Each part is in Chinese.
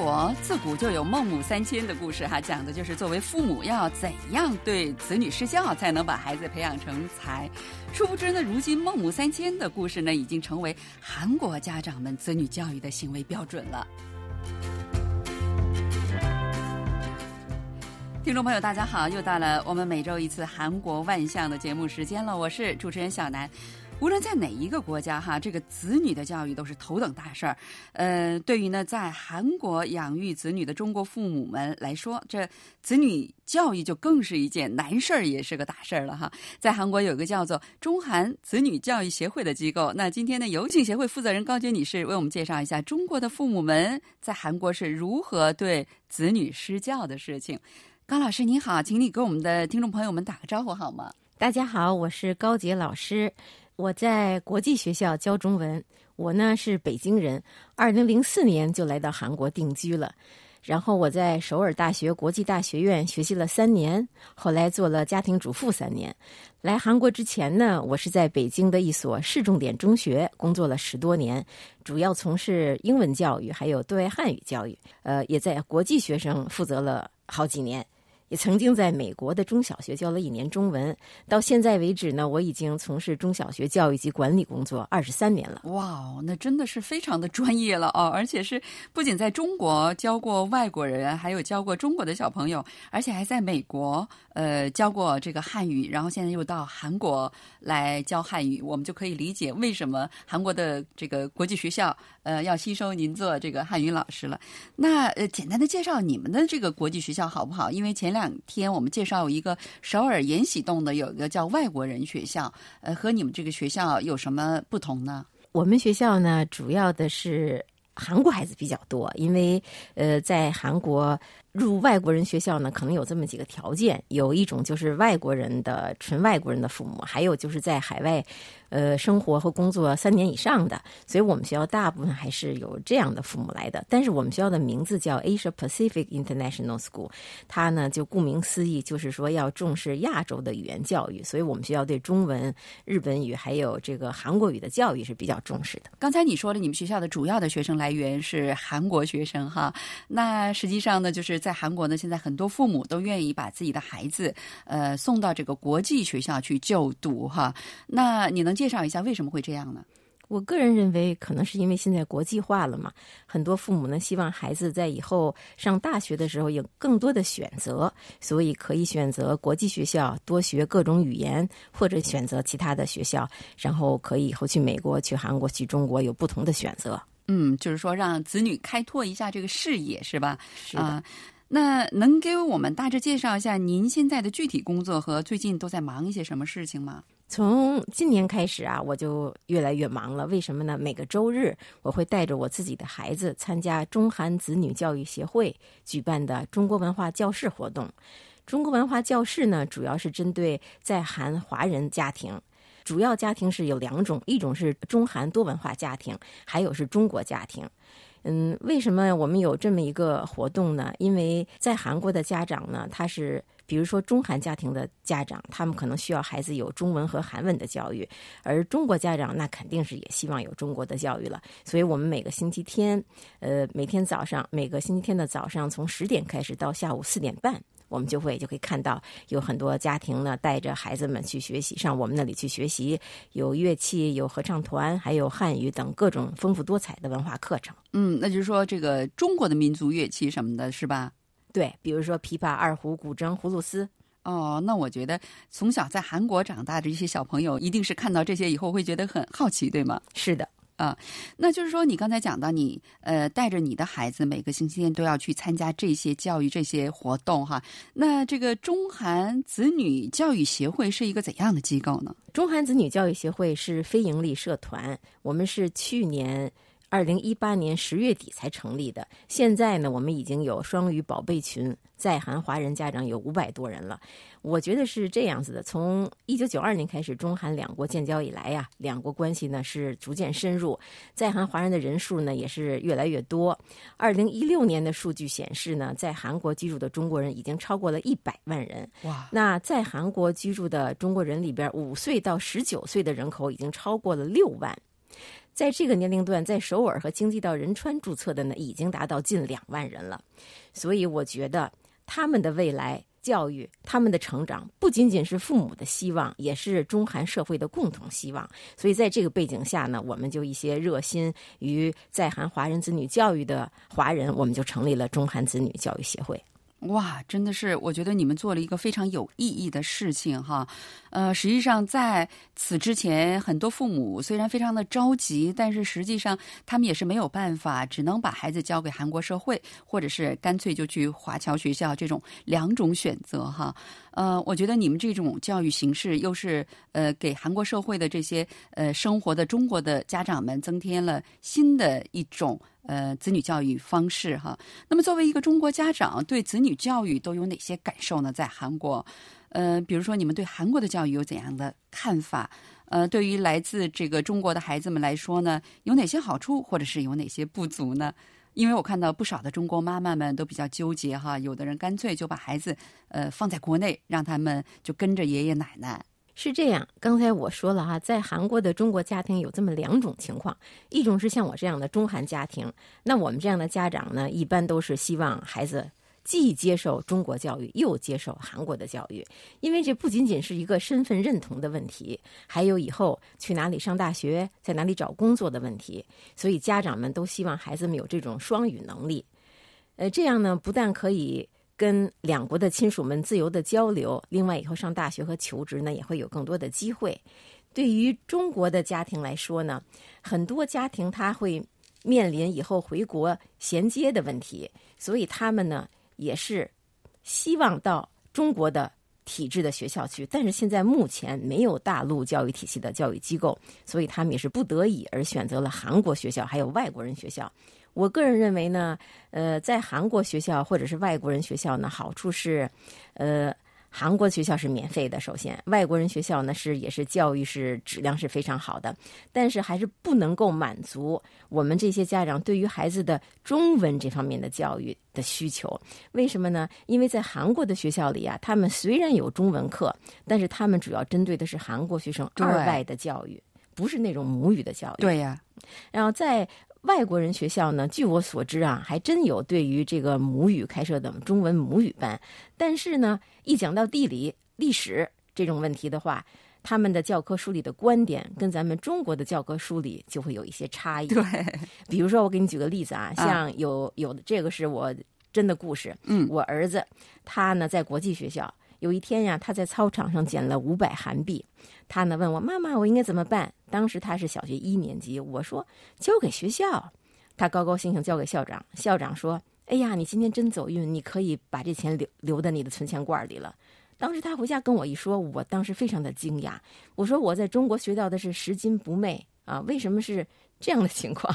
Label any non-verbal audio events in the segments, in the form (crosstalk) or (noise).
国自古就有孟母三迁的故事，哈，讲的就是作为父母要怎样对子女施教，才能把孩子培养成才。殊不知呢，如今孟母三迁的故事呢，已经成为韩国家长们子女教育的行为标准了。听众朋友，大家好，又到了我们每周一次韩国万象的节目时间了，我是主持人小南。无论在哪一个国家，哈，这个子女的教育都是头等大事儿。呃，对于呢，在韩国养育子女的中国父母们来说，这子女教育就更是一件难事儿，也是个大事儿了哈。在韩国有个叫做中韩子女教育协会的机构，那今天呢，有请协会负责人高洁女士为我们介绍一下中国的父母们在韩国是如何对子女施教的事情。高老师您好，请你给我们的听众朋友们打个招呼好吗？大家好，我是高洁老师。我在国际学校教中文，我呢是北京人，二零零四年就来到韩国定居了。然后我在首尔大学国际大学院学习了三年，后来做了家庭主妇三年。来韩国之前呢，我是在北京的一所市重点中学工作了十多年，主要从事英文教育还有对外汉语教育。呃，也在国际学生负责了好几年。也曾经在美国的中小学教了一年中文，到现在为止呢，我已经从事中小学教育及管理工作二十三年了。哇，那真的是非常的专业了哦！而且是不仅在中国教过外国人，还有教过中国的小朋友，而且还在美国呃教过这个汉语，然后现在又到韩国来教汉语，我们就可以理解为什么韩国的这个国际学校呃要吸收您做这个汉语老师了。那呃，简单的介绍你们的这个国际学校好不好？因为前两两天，我们介绍一个首尔延禧洞的有一个叫外国人学校，呃，和你们这个学校有什么不同呢？我们学校呢，主要的是韩国孩子比较多，因为呃，在韩国。入外国人学校呢，可能有这么几个条件：有一种就是外国人的纯外国人的父母，还有就是在海外，呃，生活和工作三年以上的。所以我们学校大部分还是有这样的父母来的。但是我们学校的名字叫 Asia Pacific International School，它呢就顾名思义，就是说要重视亚洲的语言教育。所以我们学校对中文、日本语还有这个韩国语的教育是比较重视的。刚才你说了，你们学校的主要的学生来源是韩国学生哈，那实际上呢，就是。在韩国呢，现在很多父母都愿意把自己的孩子，呃，送到这个国际学校去就读哈。那你能介绍一下为什么会这样呢？我个人认为，可能是因为现在国际化了嘛，很多父母呢希望孩子在以后上大学的时候有更多的选择，所以可以选择国际学校，多学各种语言，或者选择其他的学校，然后可以以后去美国、去韩国、去中国有不同的选择。嗯，就是说让子女开拓一下这个视野，是吧？是的。那能给我们大致介绍一下您现在的具体工作和最近都在忙一些什么事情吗？从今年开始啊，我就越来越忙了。为什么呢？每个周日我会带着我自己的孩子参加中韩子女教育协会举办的中国文化教室活动。中国文化教室呢，主要是针对在韩华人家庭。主要家庭是有两种，一种是中韩多文化家庭，还有是中国家庭。嗯，为什么我们有这么一个活动呢？因为在韩国的家长呢，他是比如说中韩家庭的家长，他们可能需要孩子有中文和韩文的教育，而中国家长那肯定是也希望有中国的教育了。所以我们每个星期天，呃，每天早上每个星期天的早上从十点开始到下午四点半。我们就会就可以看到有很多家庭呢，带着孩子们去学习，上我们那里去学习，有乐器，有合唱团，还有汉语等各种丰富多彩的文化课程。嗯，那就是说这个中国的民族乐器什么的，是吧？对，比如说琵琶、二胡、古筝、葫芦丝。哦，那我觉得从小在韩国长大的一些小朋友，一定是看到这些以后会觉得很好奇，对吗？是的。啊，那就是说，你刚才讲到，你呃带着你的孩子每个星期天都要去参加这些教育这些活动哈。那这个中韩子女教育协会是一个怎样的机构呢？中韩子女教育协会是非营利社团，我们是去年。二零一八年十月底才成立的，现在呢，我们已经有双语宝贝群，在韩华人家长有五百多人了。我觉得是这样子的：从一九九二年开始，中韩两国建交以来呀，两国关系呢是逐渐深入，在韩华人的人数呢也是越来越多。二零一六年的数据显示呢，在韩国居住的中国人已经超过了一百万人。哇！那在韩国居住的中国人里边，五岁到十九岁的人口已经超过了六万。在这个年龄段，在首尔和京畿道仁川注册的呢，已经达到近两万人了。所以我觉得他们的未来。教育他们的成长不仅仅是父母的希望，也是中韩社会的共同希望。所以在这个背景下呢，我们就一些热心于在韩华人子女教育的华人，我们就成立了中韩子女教育协会。哇，真的是，我觉得你们做了一个非常有意义的事情哈。呃，实际上在此之前，很多父母虽然非常的着急，但是实际上他们也是没有办法，只能把孩子交给韩国社会，或者是干脆就去华侨学校这种两种选择哈。呃，我觉得你们这种教育形式，又是呃给韩国社会的这些呃生活的中国的家长们增添了新的一种。呃，子女教育方式哈。那么，作为一个中国家长，对子女教育都有哪些感受呢？在韩国，呃，比如说你们对韩国的教育有怎样的看法？呃，对于来自这个中国的孩子们来说呢，有哪些好处，或者是有哪些不足呢？因为我看到不少的中国妈妈们都比较纠结哈，有的人干脆就把孩子呃放在国内，让他们就跟着爷爷奶奶。是这样，刚才我说了哈，在韩国的中国家庭有这么两种情况，一种是像我这样的中韩家庭，那我们这样的家长呢，一般都是希望孩子既接受中国教育，又接受韩国的教育，因为这不仅仅是一个身份认同的问题，还有以后去哪里上大学，在哪里找工作的问题，所以家长们都希望孩子们有这种双语能力，呃，这样呢，不但可以。跟两国的亲属们自由的交流，另外以后上大学和求职呢，也会有更多的机会。对于中国的家庭来说呢，很多家庭他会面临以后回国衔接的问题，所以他们呢也是希望到中国的体制的学校去。但是现在目前没有大陆教育体系的教育机构，所以他们也是不得已而选择了韩国学校，还有外国人学校。我个人认为呢，呃，在韩国学校或者是外国人学校呢，好处是，呃，韩国学校是免费的，首先，外国人学校呢是也是教育是质量是非常好的，但是还是不能够满足我们这些家长对于孩子的中文这方面的教育的需求。为什么呢？因为在韩国的学校里啊，他们虽然有中文课，但是他们主要针对的是韩国学生二外的教育，不是那种母语的教育。对呀，然后在。外国人学校呢，据我所知啊，还真有对于这个母语开设的中文母语班。但是呢，一讲到地理、历史这种问题的话，他们的教科书里的观点跟咱们中国的教科书里就会有一些差异。对，比如说我给你举个例子啊，像有有的这个是我真的故事。嗯，我儿子他呢在国际学校。有一天呀，他在操场上捡了五百韩币，他呢问我妈妈，我应该怎么办？当时他是小学一年级，我说交给学校，他高高兴兴交给校长。校长说：“哎呀，你今天真走运，你可以把这钱留留在你的存钱罐里了。”当时他回家跟我一说，我当时非常的惊讶，我说我在中国学到的是拾金不昧啊，为什么是这样的情况？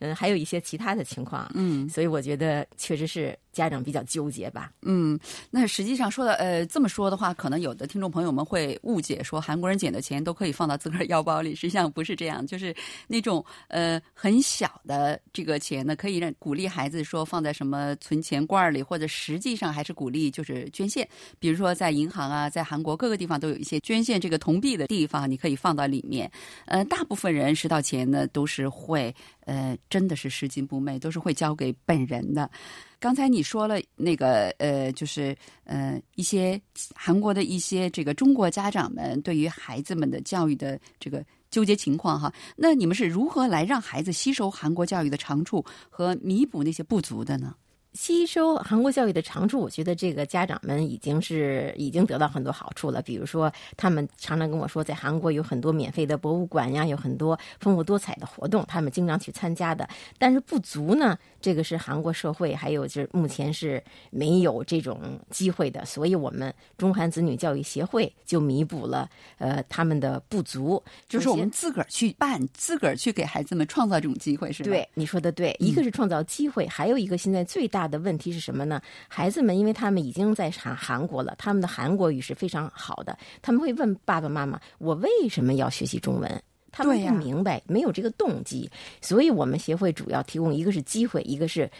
嗯，还有一些其他的情况，嗯，所以我觉得确实是家长比较纠结吧。嗯，那实际上说的，呃，这么说的话，可能有的听众朋友们会误解，说韩国人捡的钱都可以放到自个儿 (laughs) 腰包里，实际上不是这样，就是那种呃很小的这个钱呢，可以让鼓励孩子说放在什么存钱罐里，或者实际上还是鼓励就是捐献，比如说在银行啊，在韩国各个地方都有一些捐献这个铜币的地方，你可以放到里面。呃，大部分人拾到钱呢，都是会。呃，真的是拾金不昧，都是会交给本人的。刚才你说了那个呃，就是呃一些韩国的一些这个中国家长们对于孩子们的教育的这个纠结情况哈，那你们是如何来让孩子吸收韩国教育的长处和弥补那些不足的呢？吸收韩国教育的长处，我觉得这个家长们已经是已经得到很多好处了。比如说，他们常常跟我说，在韩国有很多免费的博物馆呀，有很多丰富多彩的活动，他们经常去参加的。但是不足呢，这个是韩国社会还有就是目前是没有这种机会的。所以我们中韩子女教育协会就弥补了呃他们的不足，就是我们自个儿去办，自个儿去给孩子们创造这种机会，是吧？对，你说的对，一个是创造机会，还有一个现在最大。的问题是什么呢？孩子们，因为他们已经在韩韩国了，他们的韩国语是非常好的。他们会问爸爸妈妈：“我为什么要学习中文？”他们不明白，没有这个动机。所以我们协会主要提供一个是机会，一个是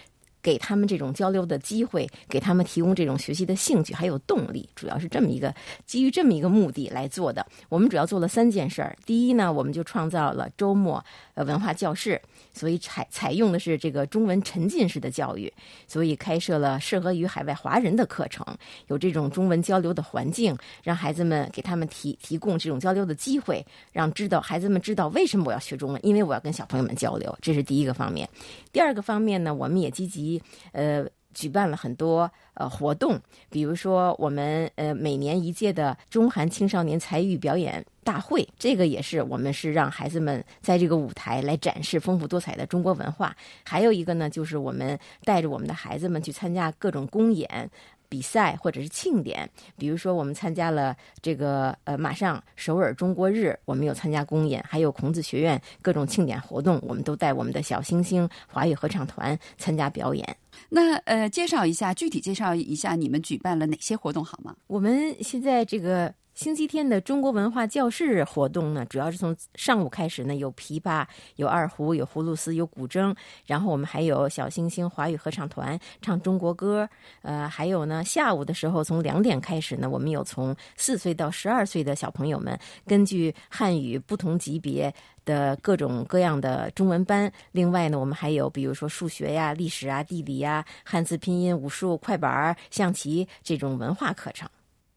给他们这种交流的机会，给他们提供这种学习的兴趣还有动力，主要是这么一个基于这么一个目的来做的。我们主要做了三件事儿。第一呢，我们就创造了周末呃文化教室，所以采采用的是这个中文沉浸式的教育，所以开设了适合于海外华人的课程，有这种中文交流的环境，让孩子们给他们提提供这种交流的机会，让知道孩子们知道为什么我要学中文，因为我要跟小朋友们交流，这是第一个方面。第二个方面呢，我们也积极呃举办了很多呃活动，比如说我们呃每年一届的中韩青少年才艺表演大会，这个也是我们是让孩子们在这个舞台来展示丰富多彩的中国文化。还有一个呢，就是我们带着我们的孩子们去参加各种公演。比赛或者是庆典，比如说我们参加了这个呃，马上首尔中国日，我们有参加公演，还有孔子学院各种庆典活动，我们都带我们的小星星华语合唱团参加表演。那呃，介绍一下，具体介绍一下你们举办了哪些活动好吗？我们现在这个。星期天的中国文化教室活动呢，主要是从上午开始呢，有琵琶、有二胡、有葫芦丝、有古筝，然后我们还有小星星华语合唱团唱中国歌。呃，还有呢，下午的时候从两点开始呢，我们有从四岁到十二岁的小朋友们，根据汉语不同级别的各种各样的中文班。另外呢，我们还有比如说数学呀、历史啊、地理呀、汉字拼音、武术、快板、象棋这种文化课程。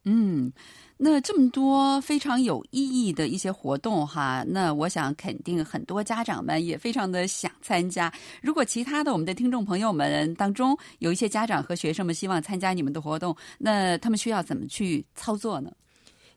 嗯。那这么多非常有意义的一些活动哈，那我想肯定很多家长们也非常的想参加。如果其他的我们的听众朋友们当中有一些家长和学生们希望参加你们的活动，那他们需要怎么去操作呢？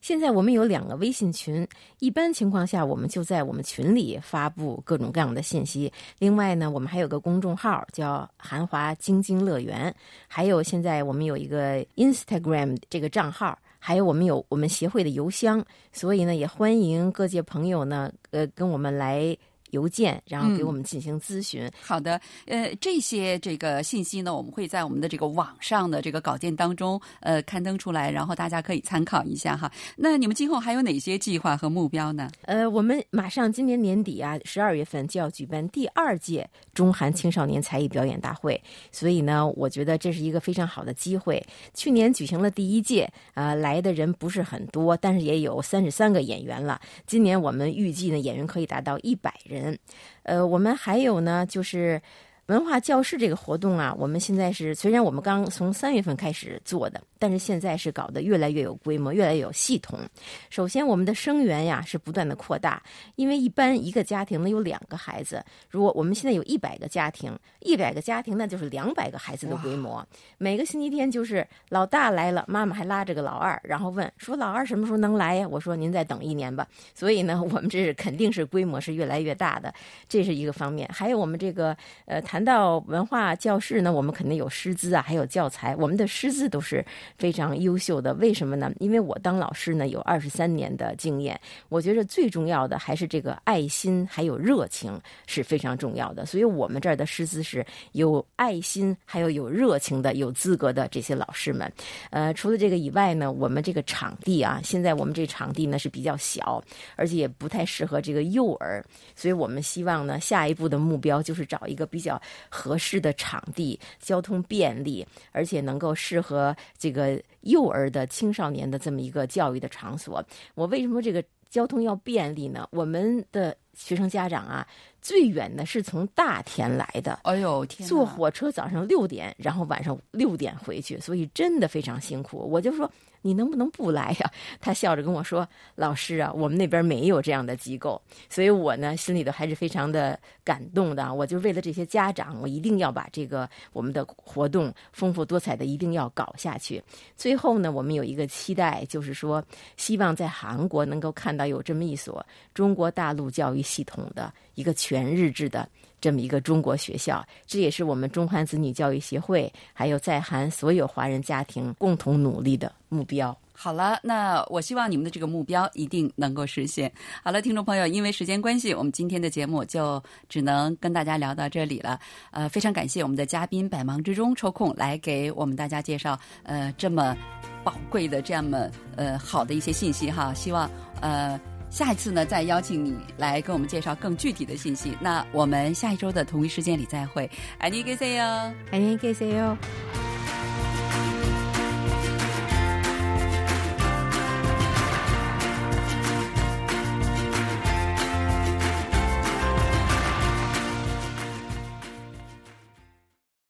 现在我们有两个微信群，一般情况下我们就在我们群里发布各种各样的信息。另外呢，我们还有个公众号叫“韩华晶晶乐园”，还有现在我们有一个 Instagram 这个账号。还有我们有我们协会的邮箱，所以呢，也欢迎各界朋友呢，呃，跟我们来。邮件，然后给我们进行咨询。好的，呃，这些这个信息呢，我们会在我们的这个网上的这个稿件当中，呃，刊登出来，然后大家可以参考一下哈。那你们今后还有哪些计划和目标呢？呃，我们马上今年年底啊，十二月份就要举办第二届中韩青少年才艺表演大会，所以呢，我觉得这是一个非常好的机会。去年举行了第一届，啊，来的人不是很多，但是也有三十三个演员了。今年我们预计呢，演员可以达到一百人。嗯，呃，我们还有呢，就是。文化教室这个活动啊，我们现在是虽然我们刚从三月份开始做的，但是现在是搞得越来越有规模，越来越有系统。首先，我们的生源呀是不断的扩大，因为一般一个家庭呢有两个孩子，如果我们现在有一百个家庭，一百个家庭那就是两百个孩子的规模。每个星期天就是老大来了，妈妈还拉着个老二，然后问说老二什么时候能来呀？我说您再等一年吧。所以呢，我们这是肯定是规模是越来越大的，这是一个方面。还有我们这个呃谈。谈到文化教室呢，我们肯定有师资啊，还有教材。我们的师资都是非常优秀的。为什么呢？因为我当老师呢有二十三年的经验，我觉得最重要的还是这个爱心还有热情是非常重要的。所以我们这儿的师资是有爱心还有有热情的、有资格的这些老师们。呃，除了这个以外呢，我们这个场地啊，现在我们这场地呢是比较小，而且也不太适合这个幼儿。所以我们希望呢，下一步的目标就是找一个比较。合适的场地，交通便利，而且能够适合这个幼儿的青少年的这么一个教育的场所。我为什么这个交通要便利呢？我们的学生家长啊，最远的是从大田来的，哎呦天，坐火车早上六点，然后晚上六点回去，所以真的非常辛苦。我就说。你能不能不来呀？(laughs) 他笑着跟我说：“老师啊，我们那边没有这样的机构。”所以，我呢心里头还是非常的感动的。我就为了这些家长，我一定要把这个我们的活动丰富多彩的一定要搞下去。最后呢，我们有一个期待，就是说，希望在韩国能够看到有这么一所中国大陆教育系统的一个全日制的。这么一个中国学校，这也是我们中韩子女教育协会还有在韩所有华人家庭共同努力的目标。好了，那我希望你们的这个目标一定能够实现。好了，听众朋友，因为时间关系，我们今天的节目就只能跟大家聊到这里了。呃，非常感谢我们的嘉宾百忙之中抽空来给我们大家介绍呃这么宝贵的这么呃好的一些信息哈。希望呃。下一次呢，再邀请你来跟我们介绍更具体的信息。那我们下一周的同一时间里再会，爱你 K C 哟，爱你 K C 哟。